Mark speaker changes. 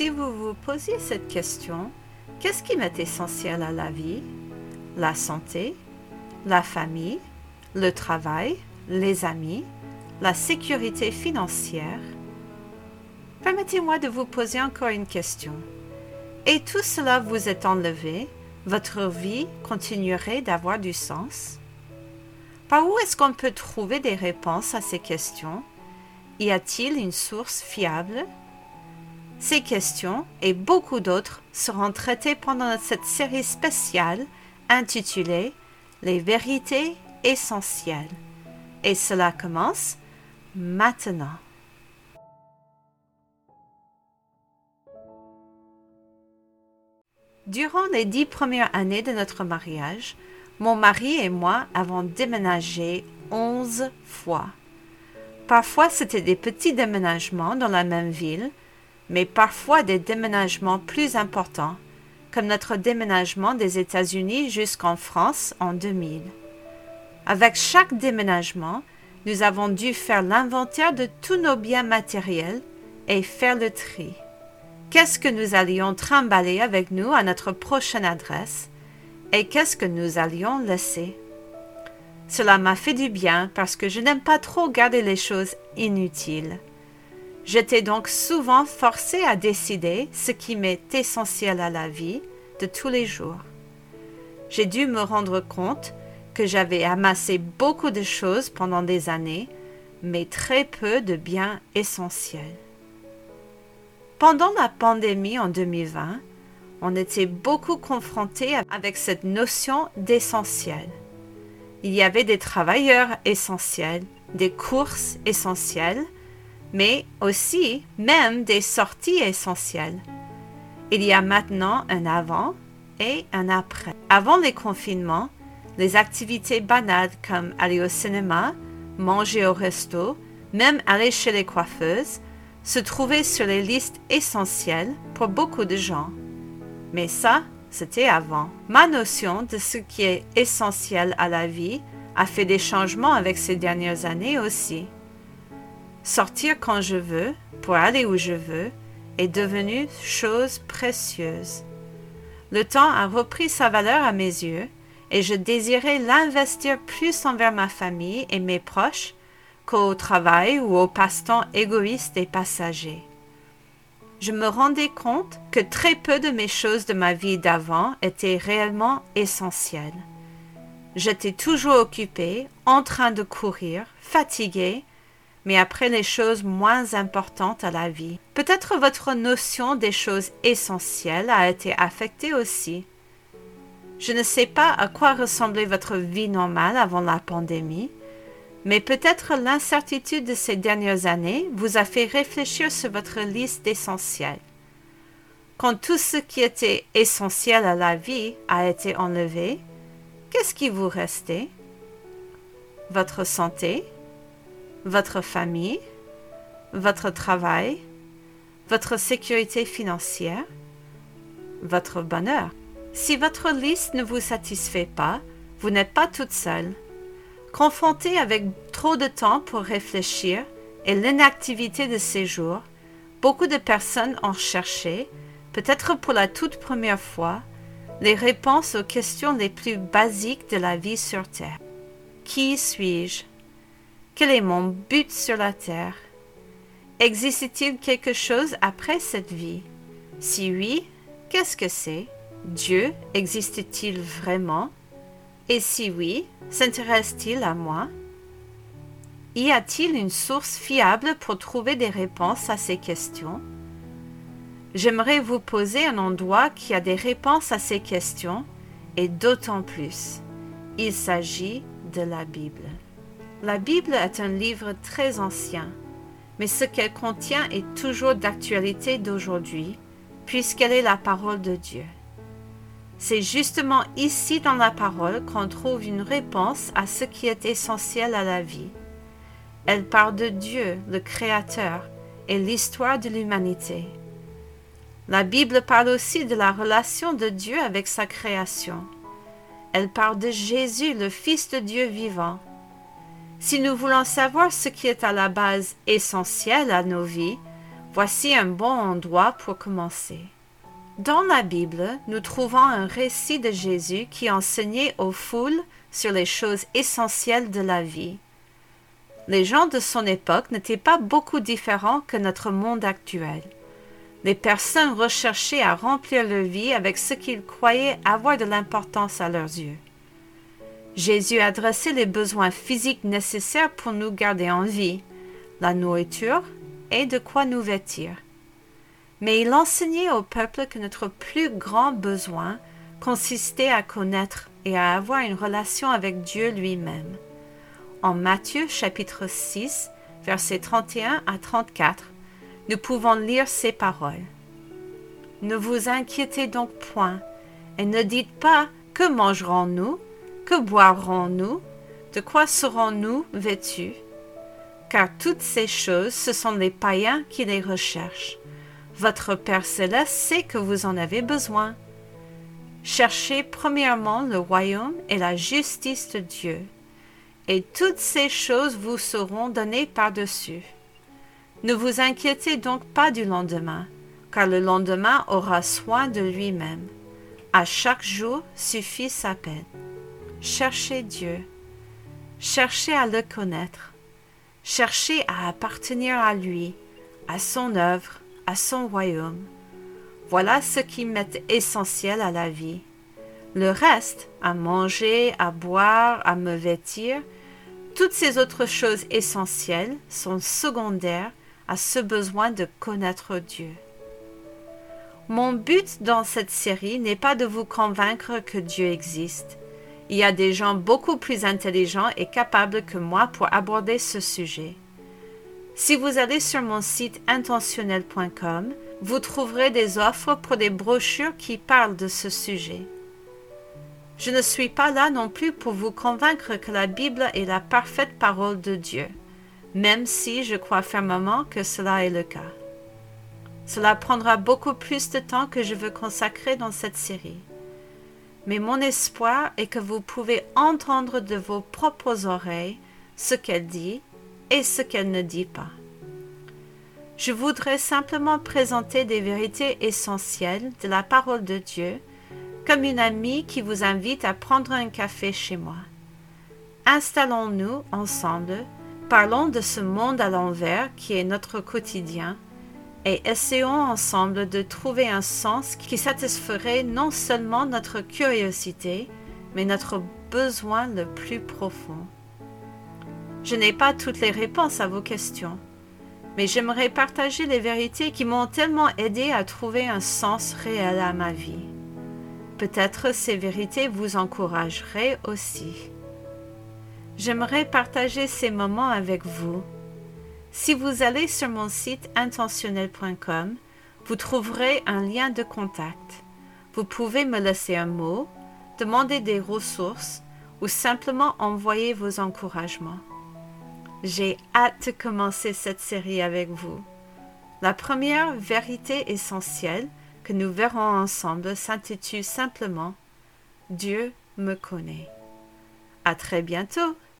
Speaker 1: Si vous vous posiez cette question, qu'est-ce qui m'est essentiel à la vie? La santé, la famille, le travail, les amis, la sécurité financière? Permettez-moi de vous poser encore une question. Et tout cela vous est enlevé, votre vie continuerait d'avoir du sens? Par où est-ce qu'on peut trouver des réponses à ces questions? Y a-t-il une source fiable Ces questions et beaucoup d'autres seront traitées pendant cette série spéciale intitulée Les vérités essentielles. Et cela commence maintenant. Durant les dix premières années de notre mariage, mon mari et moi avons déménagé onze fois. Parfois c'était des petits déménagements dans la même ville, mais parfois des déménagements plus importants, comme notre déménagement des États-Unis jusqu'en France en 2000. Avec chaque déménagement, nous avons dû faire l'inventaire de tous nos biens matériels et faire le tri qu'est-ce que nous allions trimballer avec nous à notre prochaine adresse et qu'est-ce que nous allions laisser? Cela m'a fait du bien parce que je n'aime pas trop garder les choses inutiles. J'étais donc souvent forcée à décider ce qui m'est essentiel à la vie de tous les jours. J'ai dû me rendre compte que j'avais amassé beaucoup de choses pendant des années, mais très peu de biens essentiels. Pendant la pandémie en 2020, on était beaucoup confrontés avec cette notion d'essentiel. Il y avait des travailleurs essentiels, des courses essentielles, mais aussi même des sorties essentielles. Il y a maintenant un avant et un après. Avant les confinements, les activités banales comme aller au cinéma, manger au resto, même aller chez les coiffeuses se trouvait sur les listes essentielles pour beaucoup de gens. Mais ça, c'était avant. Ma notion de ce qui est essentiel à la vie a fait des changements avec ces dernières années aussi. Sortir quand je veux, pour aller où je veux, est devenu chose précieuse. Le temps a repris sa valeur à mes yeux et je désirais l'investir plus envers ma famille et mes proches au travail ou au passe-temps égoïste et passager. Je me rendais compte que très peu de mes choses de ma vie d'avant étaient réellement essentielles. J'étais toujours occupée, en train de courir, fatiguée, mais après les choses moins importantes à la vie. Peut-être votre notion des choses essentielles a été affectée aussi. Je ne sais pas à quoi ressemblait votre vie normale avant la pandémie, mais peut-être l'incertitude de ces dernières années vous a fait réfléchir sur votre liste d'essentiels. Quand tout ce qui était essentiel à la vie a été enlevé, qu'est-ce qui vous restait? Votre santé, votre famille, votre travail, votre sécurité financière, votre bonheur. Si votre liste ne vous satisfait pas, vous n'êtes pas toute seule. Confronté avec trop de temps pour réfléchir et l'inactivité de ces jours, beaucoup de personnes ont cherché, peut-être pour la toute première fois, les réponses aux questions les plus basiques de la vie sur Terre. Qui suis-je? Quel est mon but sur la Terre? Existe-t-il quelque chose après cette vie? Si oui, qu'est-ce que c'est? Dieu existe-t-il vraiment? Et si oui, s'intéresse-t-il à moi? Y a-t-il une source fiable pour trouver des réponses à ces questions? J'aimerais vous poser un endroit qui a des réponses à ces questions, et d'autant plus. Il s'agit de la Bible. La Bible est un livre très ancien, mais ce qu'elle contient est toujours d'actualité d'aujourd'hui, puisqu'elle est la parole de Dieu. C'est justement ici dans la parole qu'on trouve une réponse à ce qui est essentiel à la vie. Elle parle de Dieu, le Créateur, et l'histoire de l'humanité. La Bible parle aussi de la relation de Dieu avec sa création. Elle parle de Jésus, le Fils de Dieu vivant. Si nous voulons savoir ce qui est à la base essentiel à nos vies, Voici un bon endroit pour commencer. Dans la Bible, nous trouvons un récit de Jésus qui enseignait aux foules sur les choses essentielles de la vie. Les gens de son époque n'étaient pas beaucoup différents que notre monde actuel. Les personnes recherchaient à remplir leur vie avec ce qu'ils croyaient avoir de l'importance à leurs yeux. Jésus adressait les besoins physiques nécessaires pour nous garder en vie, la nourriture et de quoi nous vêtir. Mais il enseignait au peuple que notre plus grand besoin consistait à connaître et à avoir une relation avec Dieu lui-même. En Matthieu chapitre 6, versets 31 à 34, nous pouvons lire ces paroles. Ne vous inquiétez donc point, et ne dites pas que mangerons-nous, que boirons-nous, de quoi serons-nous vêtus? Car toutes ces choses, ce sont les païens qui les recherchent. Votre Père céleste sait que vous en avez besoin. Cherchez premièrement le royaume et la justice de Dieu, et toutes ces choses vous seront données par-dessus. Ne vous inquiétez donc pas du lendemain, car le lendemain aura soin de lui-même. À chaque jour suffit sa peine. Cherchez Dieu. Cherchez à le connaître. Cherchez à appartenir à lui, à son œuvre, à son royaume. Voilà ce qui m'est essentiel à la vie. Le reste, à manger, à boire, à me vêtir, toutes ces autres choses essentielles sont secondaires à ce besoin de connaître Dieu. Mon but dans cette série n'est pas de vous convaincre que Dieu existe. Il y a des gens beaucoup plus intelligents et capables que moi pour aborder ce sujet. Si vous allez sur mon site intentionnel.com, vous trouverez des offres pour des brochures qui parlent de ce sujet. Je ne suis pas là non plus pour vous convaincre que la Bible est la parfaite parole de Dieu même si je crois fermement que cela est le cas. Cela prendra beaucoup plus de temps que je veux consacrer dans cette série. Mais mon espoir est que vous pouvez entendre de vos propres oreilles ce qu'elle dit et ce qu'elle ne dit pas. Je voudrais simplement présenter des vérités essentielles de la parole de Dieu comme une amie qui vous invite à prendre un café chez moi. Installons-nous ensemble Parlons de ce monde à l'envers qui est notre quotidien et essayons ensemble de trouver un sens qui satisferait non seulement notre curiosité, mais notre besoin le plus profond. Je n'ai pas toutes les réponses à vos questions, mais j'aimerais partager les vérités qui m'ont tellement aidé à trouver un sens réel à ma vie. Peut-être ces vérités vous encourageraient aussi. J'aimerais partager ces moments avec vous. Si vous allez sur mon site intentionnel.com, vous trouverez un lien de contact. Vous pouvez me laisser un mot, demander des ressources ou simplement envoyer vos encouragements. J'ai hâte de commencer cette série avec vous. La première vérité essentielle que nous verrons ensemble s'intitule simplement Dieu me connaît. À très bientôt!